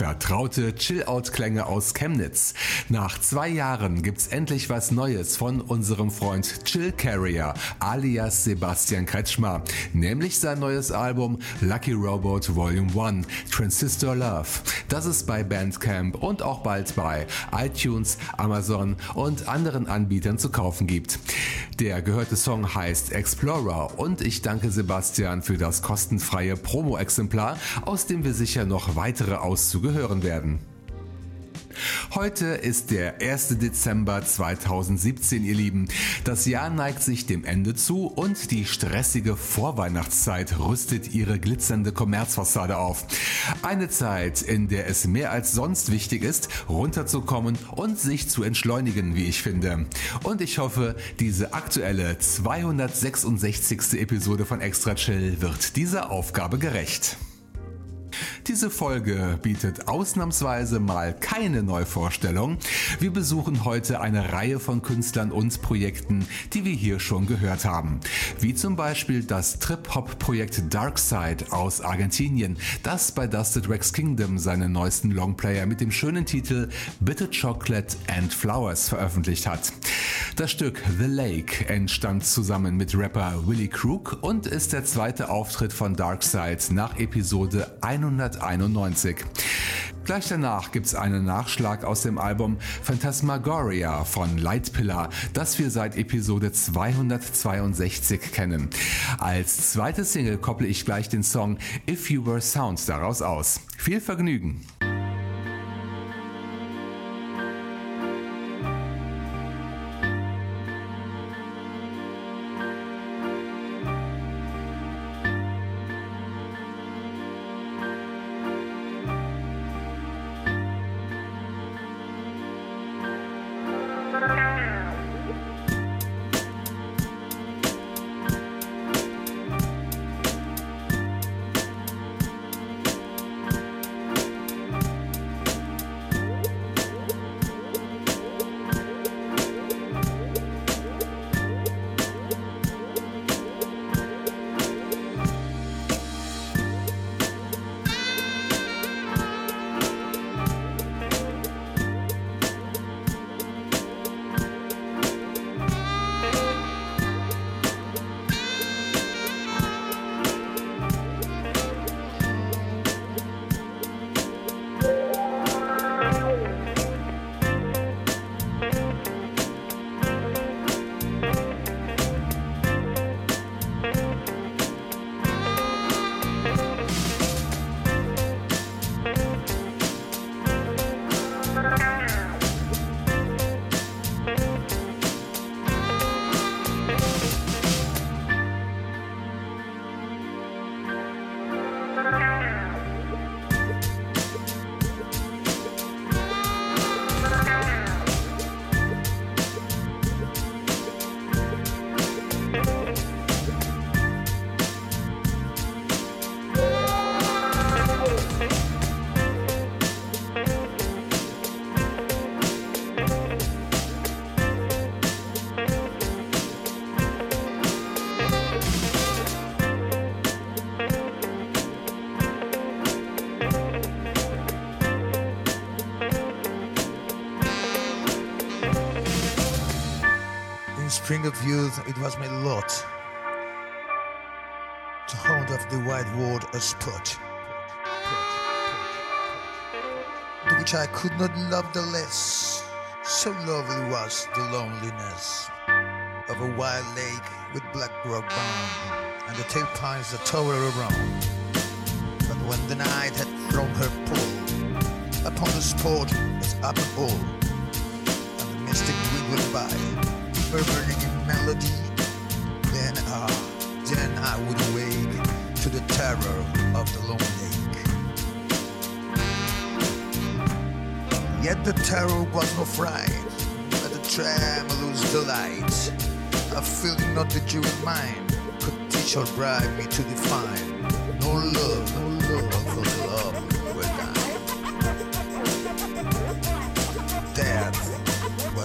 Vertraute Chill-Out-Klänge aus Chemnitz. Nach zwei Jahren gibt's endlich was Neues von unserem Freund Chill Carrier alias Sebastian Kretschmer, nämlich sein neues Album Lucky Robot Volume 1 Transistor Love. Das ist bei Bandcamp und auch bald bei iTunes, Amazon und anderen Anbietern zu kaufen gibt. Der gehörte Song heißt Explorer und ich danke Sebastian für das kostenfreie Promo-Exemplar, aus dem wir sicher noch weitere Auszüge hören werden. Heute ist der 1. Dezember 2017, ihr Lieben. Das Jahr neigt sich dem Ende zu und die stressige Vorweihnachtszeit rüstet ihre glitzernde Kommerzfassade auf. Eine Zeit, in der es mehr als sonst wichtig ist, runterzukommen und sich zu entschleunigen, wie ich finde. Und ich hoffe, diese aktuelle 266. Episode von Extra Chill wird dieser Aufgabe gerecht. Diese Folge bietet ausnahmsweise mal keine Neuvorstellung. Wir besuchen heute eine Reihe von Künstlern und Projekten, die wir hier schon gehört haben. Wie zum Beispiel das Trip-Hop-Projekt Darkside aus Argentinien, das bei Dusted Rex Kingdom seinen neuesten Longplayer mit dem schönen Titel Bitter Chocolate and Flowers veröffentlicht hat. Das Stück The Lake entstand zusammen mit Rapper Willie Crook und ist der zweite Auftritt von Darkside nach Episode 191. Gleich danach gibt's einen Nachschlag aus dem Album Phantasmagoria von Lightpillar, das wir seit Episode 262 kennen. Als zweite Single kopple ich gleich den Song If You Were Sound daraus aus. Viel Vergnügen! Spring of youth, it was my lot to hold of the wide world a spot which I could not love the less. So lovely was the loneliness of a wild lake with black rock bound and the tail pines that tower around. But when the night had thrown her pall upon the spot as up and all, and the mystic wind went by, in melody. Then, ah, then I would awake to the terror of the lone lake. Yet the terror was no fright, but the tremulous delight. A feeling not the Jewish mind could teach or bribe me to define. No love, no love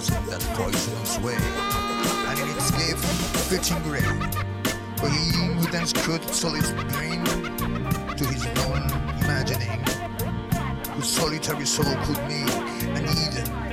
that poisonous way and in its gift fitting grain. For he who then could solace brain to his own imagining, whose solitary soul could meet an Eden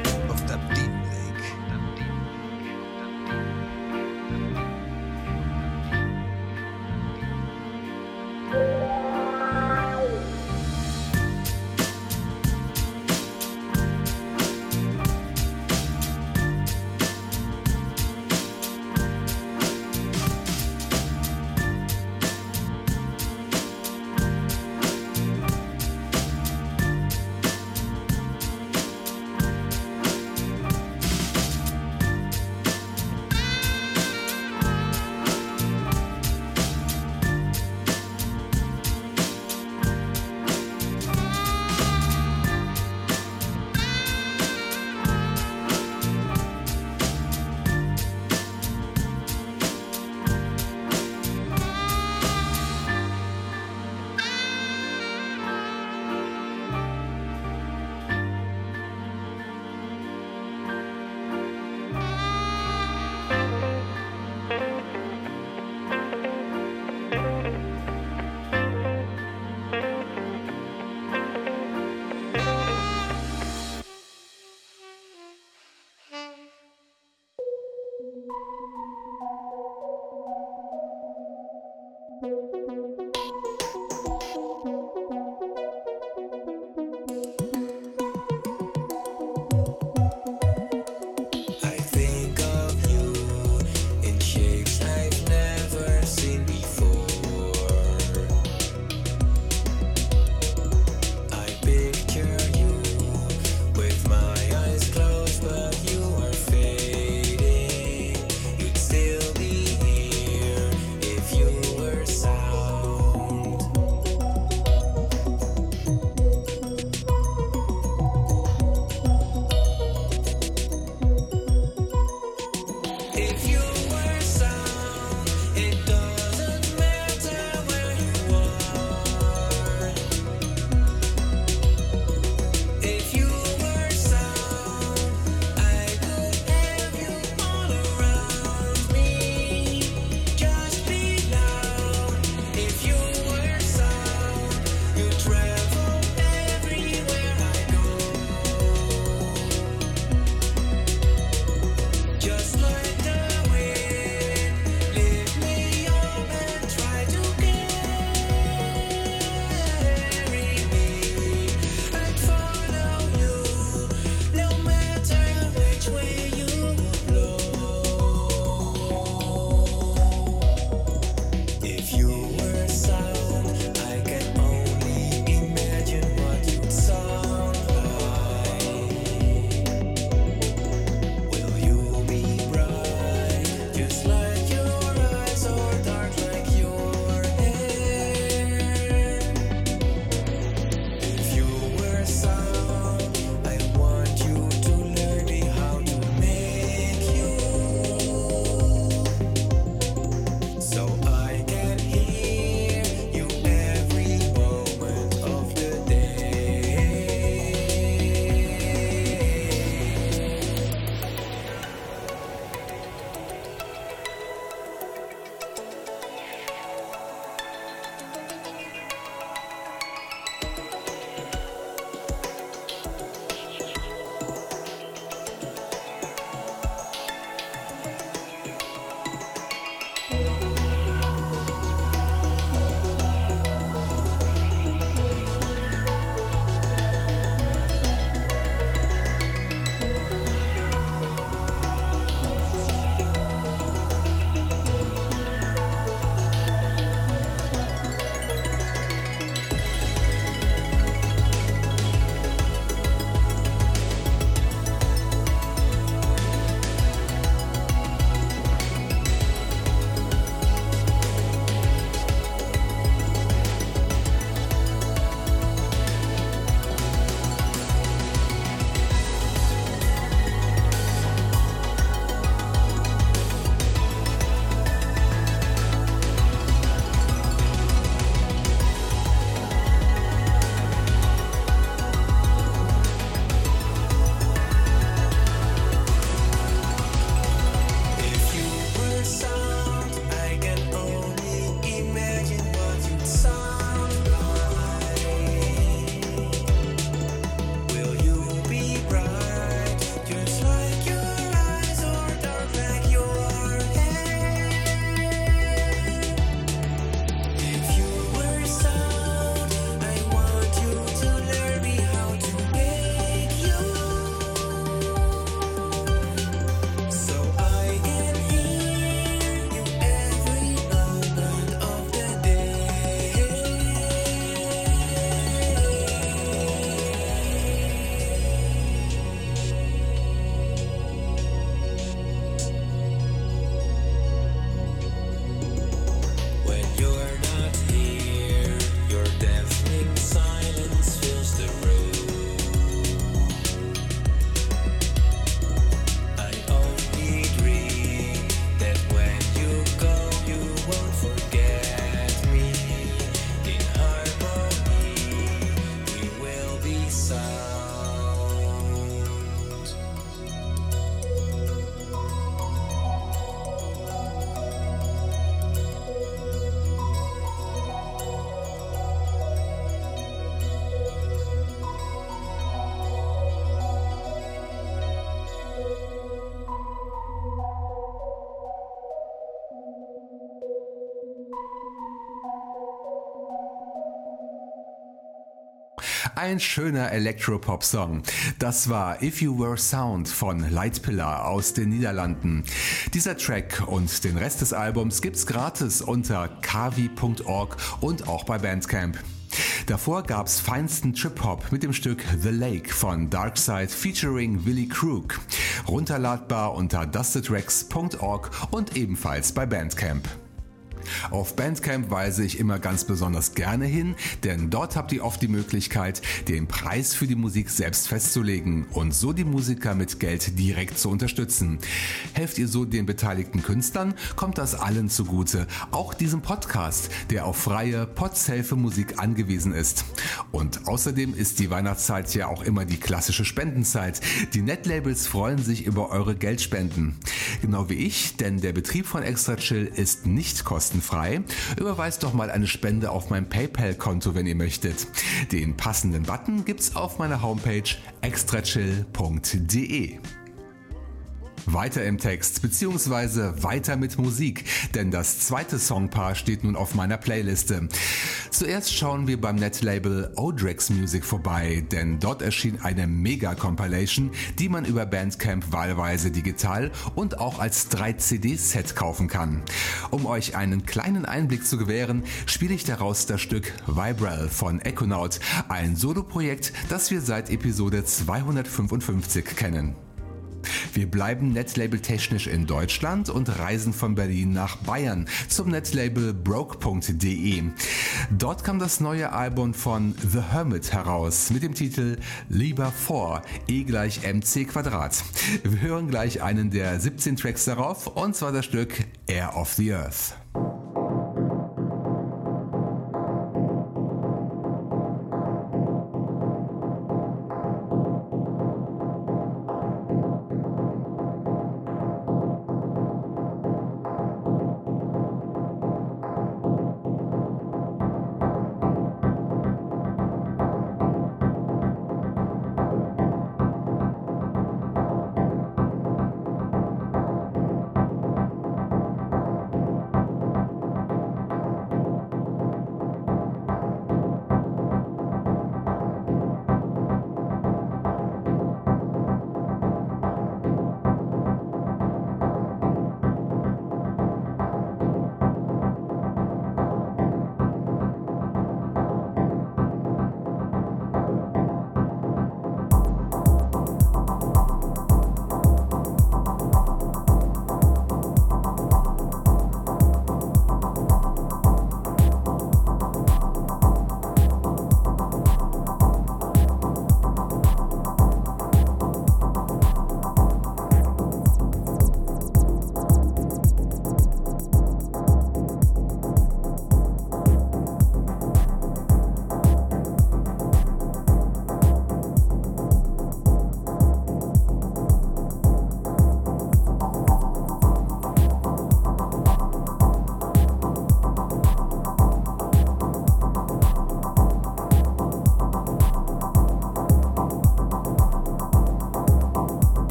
Ein schöner Electropop-Song. Das war If You Were Sound von Lightpillar aus den Niederlanden. Dieser Track und den Rest des Albums gibt's gratis unter kavi.org und auch bei Bandcamp. Davor gab's feinsten Trip-Hop mit dem Stück The Lake von Darkside featuring Willy Crook. Runterladbar unter dustedrex.org und ebenfalls bei Bandcamp. Auf Bandcamp weise ich immer ganz besonders gerne hin, denn dort habt ihr oft die Möglichkeit, den Preis für die Musik selbst festzulegen und so die Musiker mit Geld direkt zu unterstützen. Helft ihr so den beteiligten Künstlern, kommt das allen zugute, auch diesem Podcast, der auf freie Potzelfe-Musik angewiesen ist. Und außerdem ist die Weihnachtszeit ja auch immer die klassische Spendenzeit. Die Netlabels freuen sich über eure Geldspenden. Genau wie ich, denn der Betrieb von Extra Chill ist nicht kostenlos kostenfrei. Überweist doch mal eine Spende auf mein PayPal-Konto, wenn ihr möchtet. Den passenden Button gibt's auf meiner Homepage extrachill.de. Weiter im Text beziehungsweise weiter mit Musik, denn das zweite Songpaar steht nun auf meiner Playliste. Zuerst schauen wir beim Netlabel Odrex Music vorbei, denn dort erschien eine Mega-Compilation, die man über Bandcamp wahlweise digital und auch als 3-CD-Set kaufen kann. Um euch einen kleinen Einblick zu gewähren, spiele ich daraus das Stück Vibral von Econaut, ein Soloprojekt, das wir seit Episode 255 kennen. Wir bleiben Netlabel technisch in Deutschland und reisen von Berlin nach Bayern zum Netlabel broke.de. Dort kam das neue Album von The Hermit heraus mit dem Titel Lieber vor E gleich mc Quadrat. Wir hören gleich einen der 17 Tracks darauf und zwar das Stück Air of the Earth.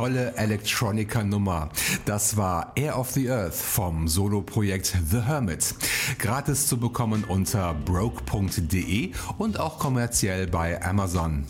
Tolle Electronica-Nummer. Das war Air of the Earth vom Solo-Projekt The Hermit. Gratis zu bekommen unter broke.de und auch kommerziell bei Amazon.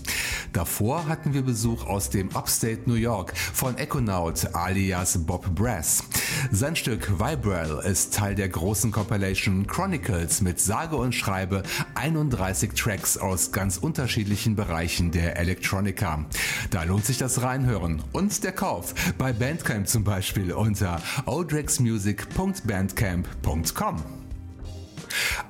Davor hatten wir Besuch aus dem Upstate New York von Econaut alias Bob Brass. Sein Stück Vibral ist Teil der großen Compilation Chronicles mit sage und schreibe 31 Tracks aus ganz unterschiedlichen Bereichen der Electronica. Da lohnt sich das Reinhören und der Kauf bei Bandcamp zum Beispiel unter odrexmusic.bandcamp.com.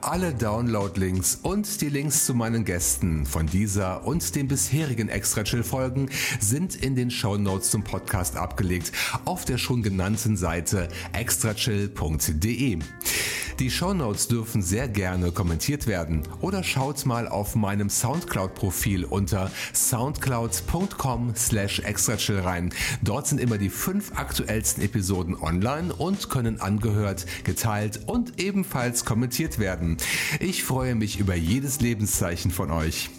Alle Download-Links und die Links zu meinen Gästen von dieser und den bisherigen Extra Chill Folgen sind in den Show Notes zum Podcast abgelegt auf der schon genannten Seite extrachill.de. Die Shownotes dürfen sehr gerne kommentiert werden oder schaut mal auf meinem Soundcloud-Profil unter soundcloud.com slash extrachill rein. Dort sind immer die fünf aktuellsten Episoden online und können angehört, geteilt und ebenfalls kommentiert werden. Ich freue mich über jedes Lebenszeichen von euch.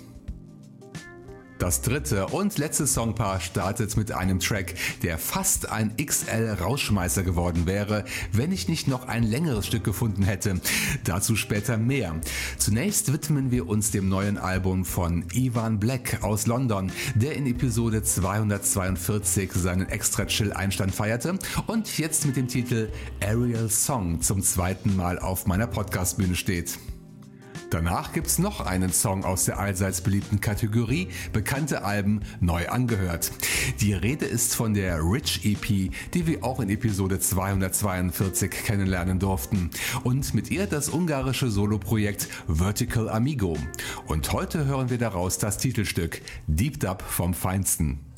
Das dritte und letzte Songpaar startet mit einem Track, der fast ein XL Rauschmeißer geworden wäre, wenn ich nicht noch ein längeres Stück gefunden hätte. Dazu später mehr. Zunächst widmen wir uns dem neuen Album von Ivan Black aus London, der in Episode 242 seinen extra chill Einstand feierte und jetzt mit dem Titel Aerial Song zum zweiten Mal auf meiner Podcastbühne steht. Danach gibt's noch einen Song aus der allseits beliebten Kategorie Bekannte Alben neu angehört. Die Rede ist von der Rich EP, die wir auch in Episode 242 kennenlernen durften. Und mit ihr das ungarische Soloprojekt Vertical Amigo. Und heute hören wir daraus das Titelstück Deep Dub vom Feinsten.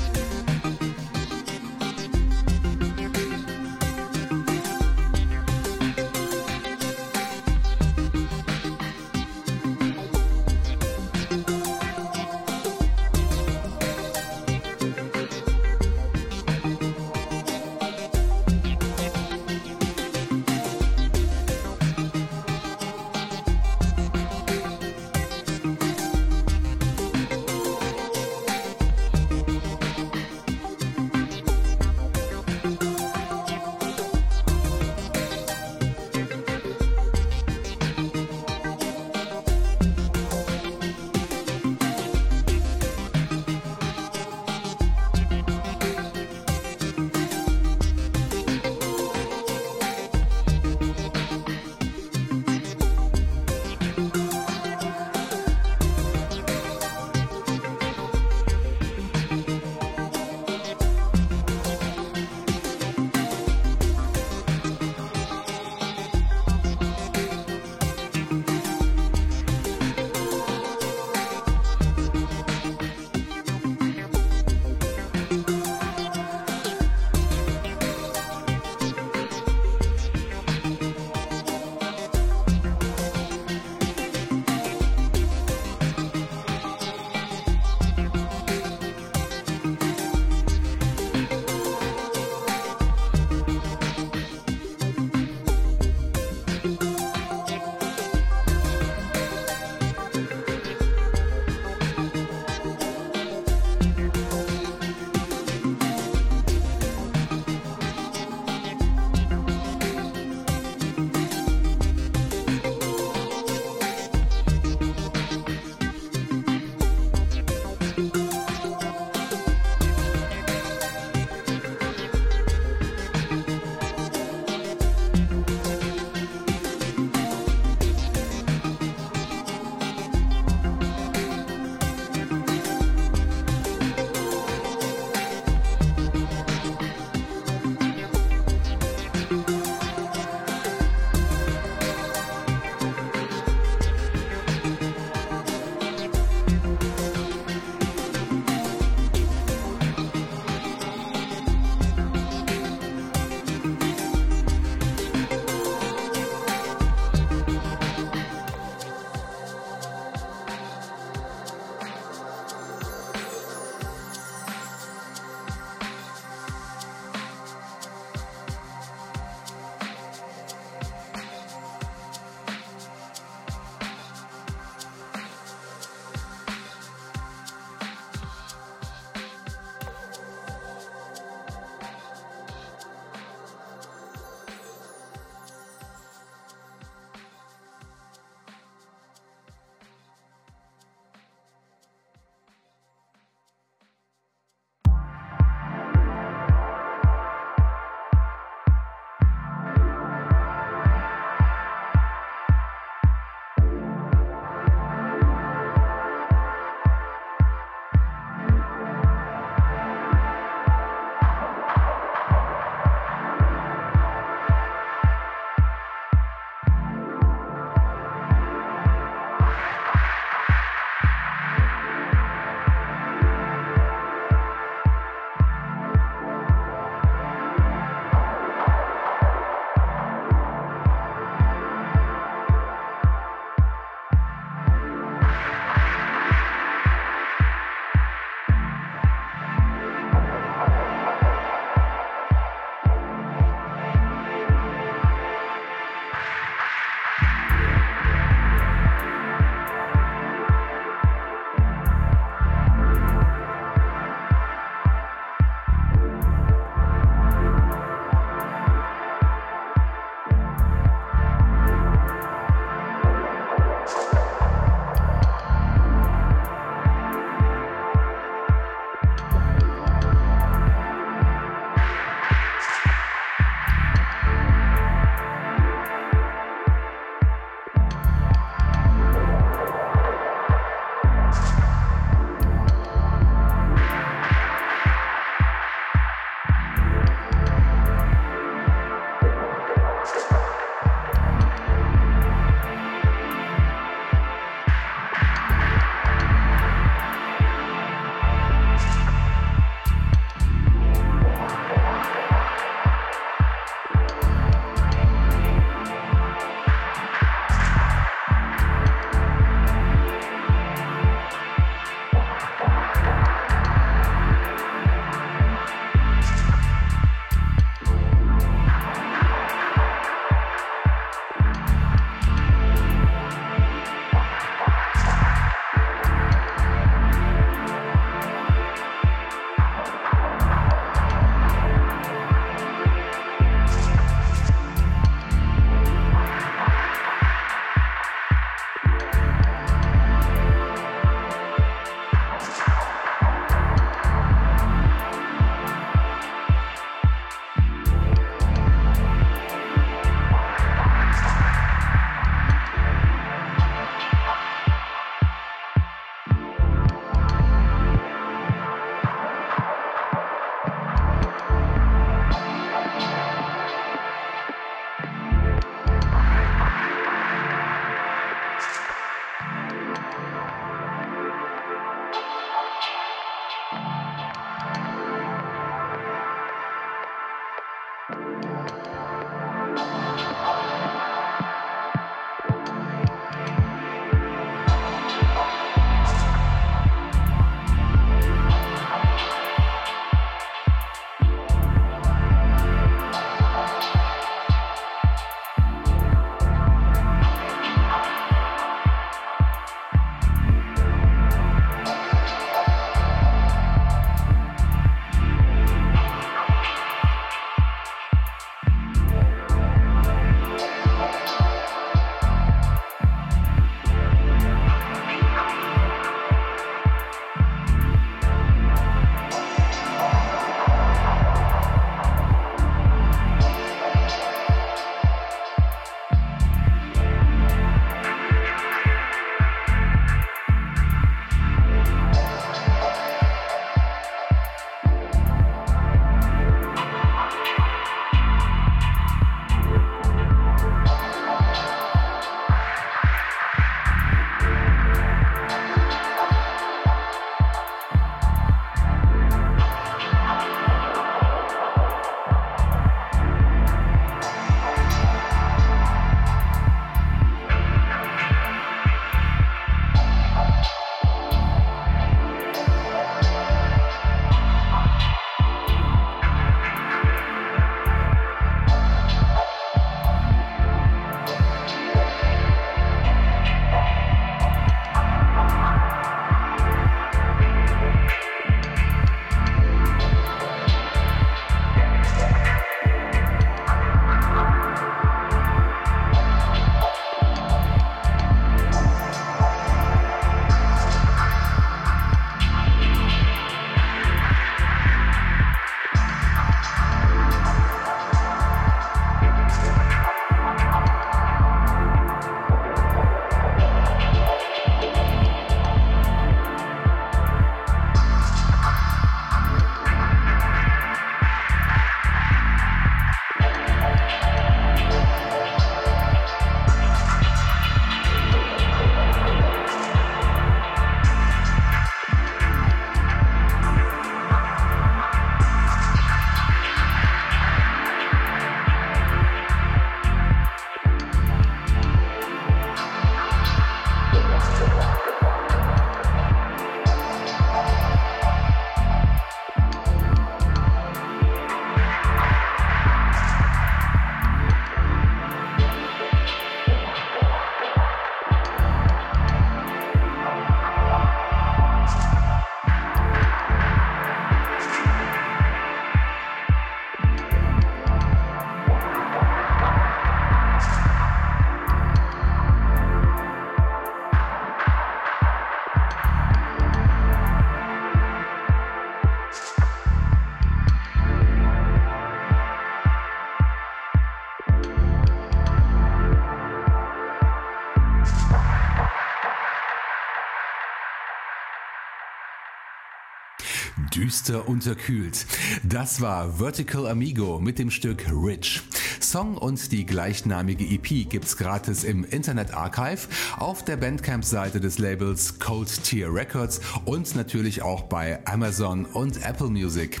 Düster unterkühlt. Das war Vertical Amigo mit dem Stück Rich. Song und die gleichnamige EP gibt's gratis im Internet Archive, auf der Bandcamp-Seite des Labels Cold Tier Records und natürlich auch bei Amazon und Apple Music.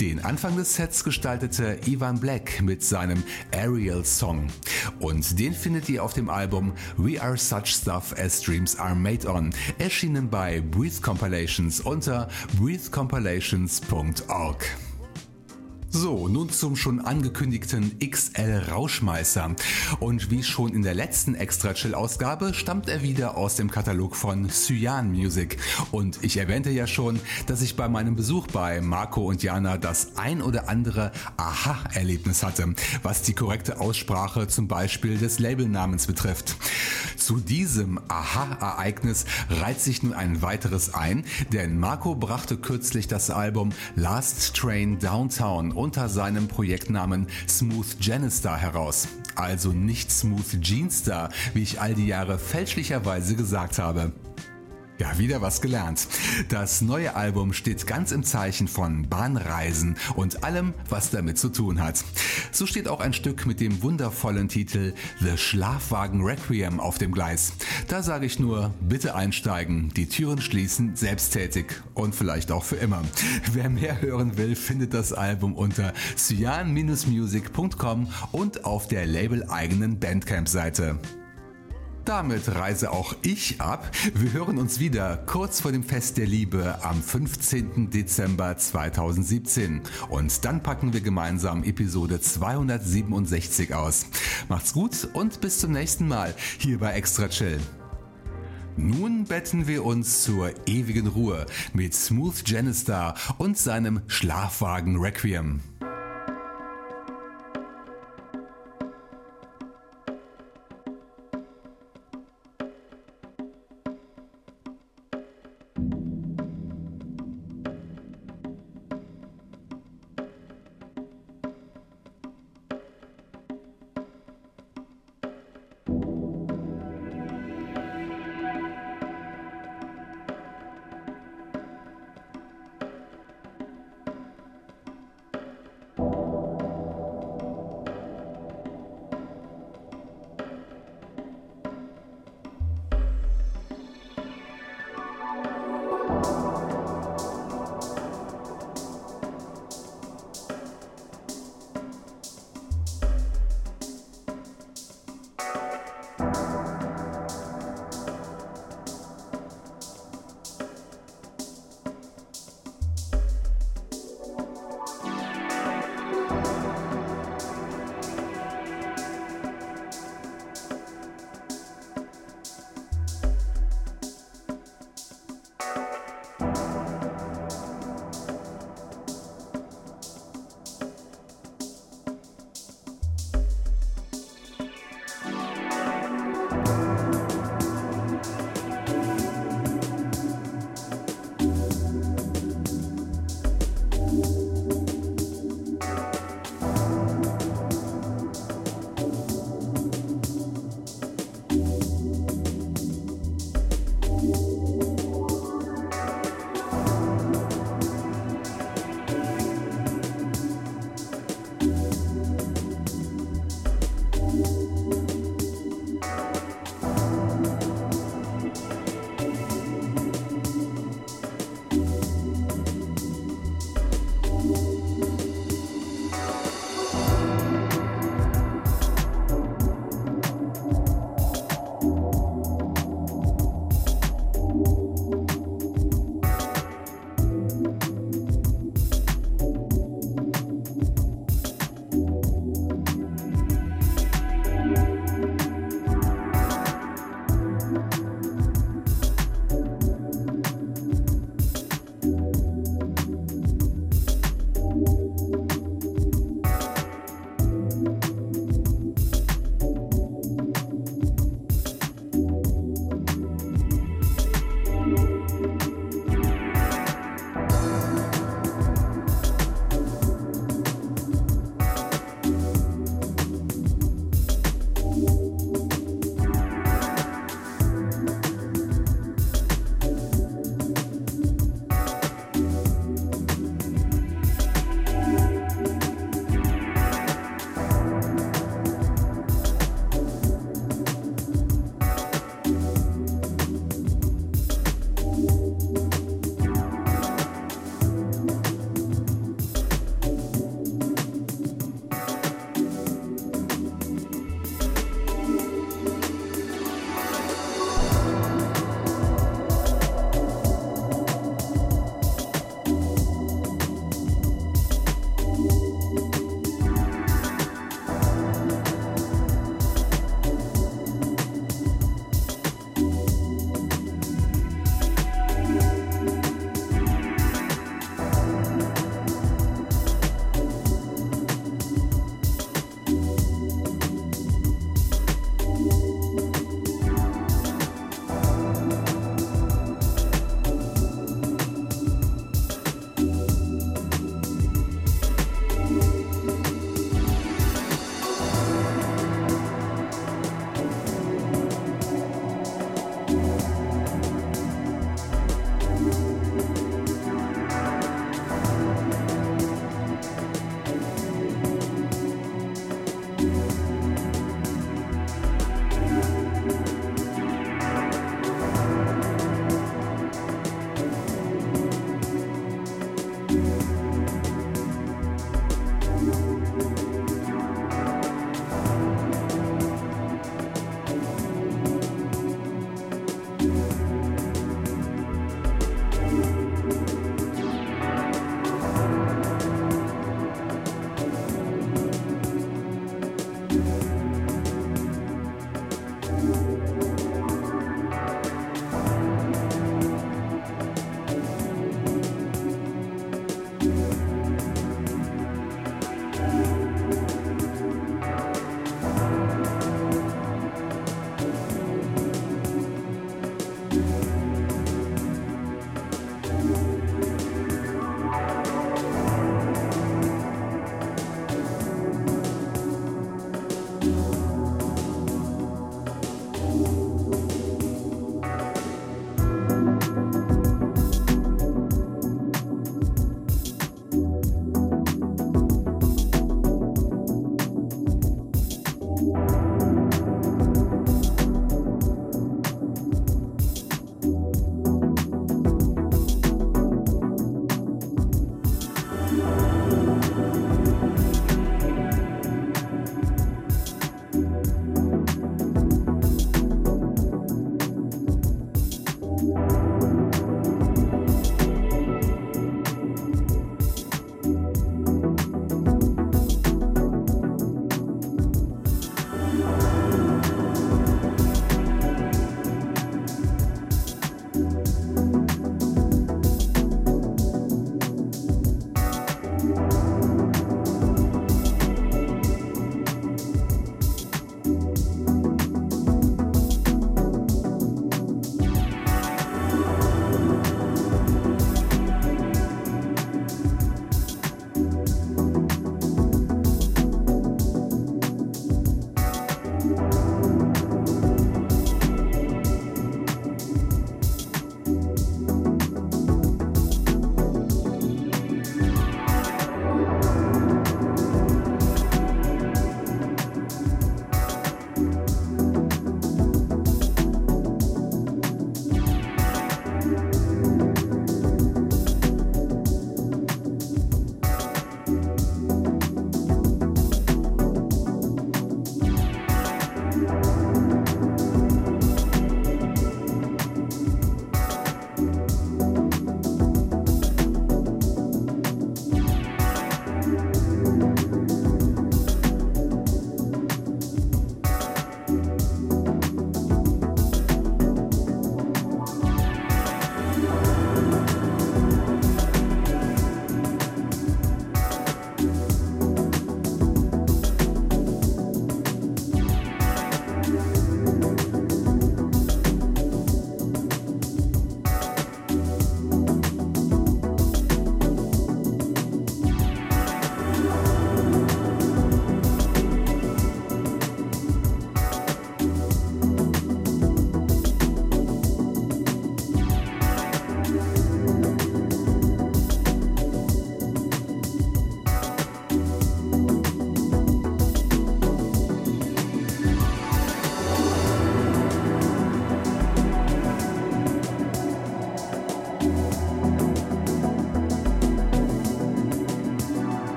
Den Anfang des Sets gestaltete Ivan Black mit seinem Ariel Song. Und den findet ihr auf dem Album We Are Such Stuff as Dreams Are Made On, erschienen bei Breathe Compilations unter breathecompilations.org. So, nun zum schon angekündigten XL Rauschmeißer. Und wie schon in der letzten Extra Chill Ausgabe stammt er wieder aus dem Katalog von Cyan Music. Und ich erwähnte ja schon, dass ich bei meinem Besuch bei Marco und Jana das ein oder andere Aha-Erlebnis hatte, was die korrekte Aussprache zum Beispiel des Labelnamens betrifft. Zu diesem Aha-Ereignis reiht sich nun ein weiteres ein, denn Marco brachte kürzlich das Album Last Train Downtown unter seinem Projektnamen Smooth Janistar heraus. Also nicht Smooth Jeanstar, wie ich all die Jahre fälschlicherweise gesagt habe. Ja, wieder was gelernt. Das neue Album steht ganz im Zeichen von Bahnreisen und allem, was damit zu tun hat. So steht auch ein Stück mit dem wundervollen Titel The Schlafwagen Requiem auf dem Gleis. Da sage ich nur, bitte einsteigen, die Türen schließen, selbsttätig und vielleicht auch für immer. Wer mehr hören will, findet das Album unter cyan-music.com und auf der label-eigenen Bandcamp-Seite. Damit reise auch ich ab. Wir hören uns wieder kurz vor dem Fest der Liebe am 15. Dezember 2017. Und dann packen wir gemeinsam Episode 267 aus. Macht's gut und bis zum nächsten Mal hier bei Extra Chill. Nun betten wir uns zur ewigen Ruhe mit Smooth Janistar und seinem Schlafwagen Requiem.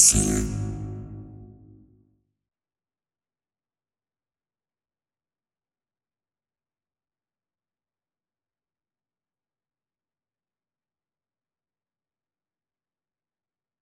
Extra chill.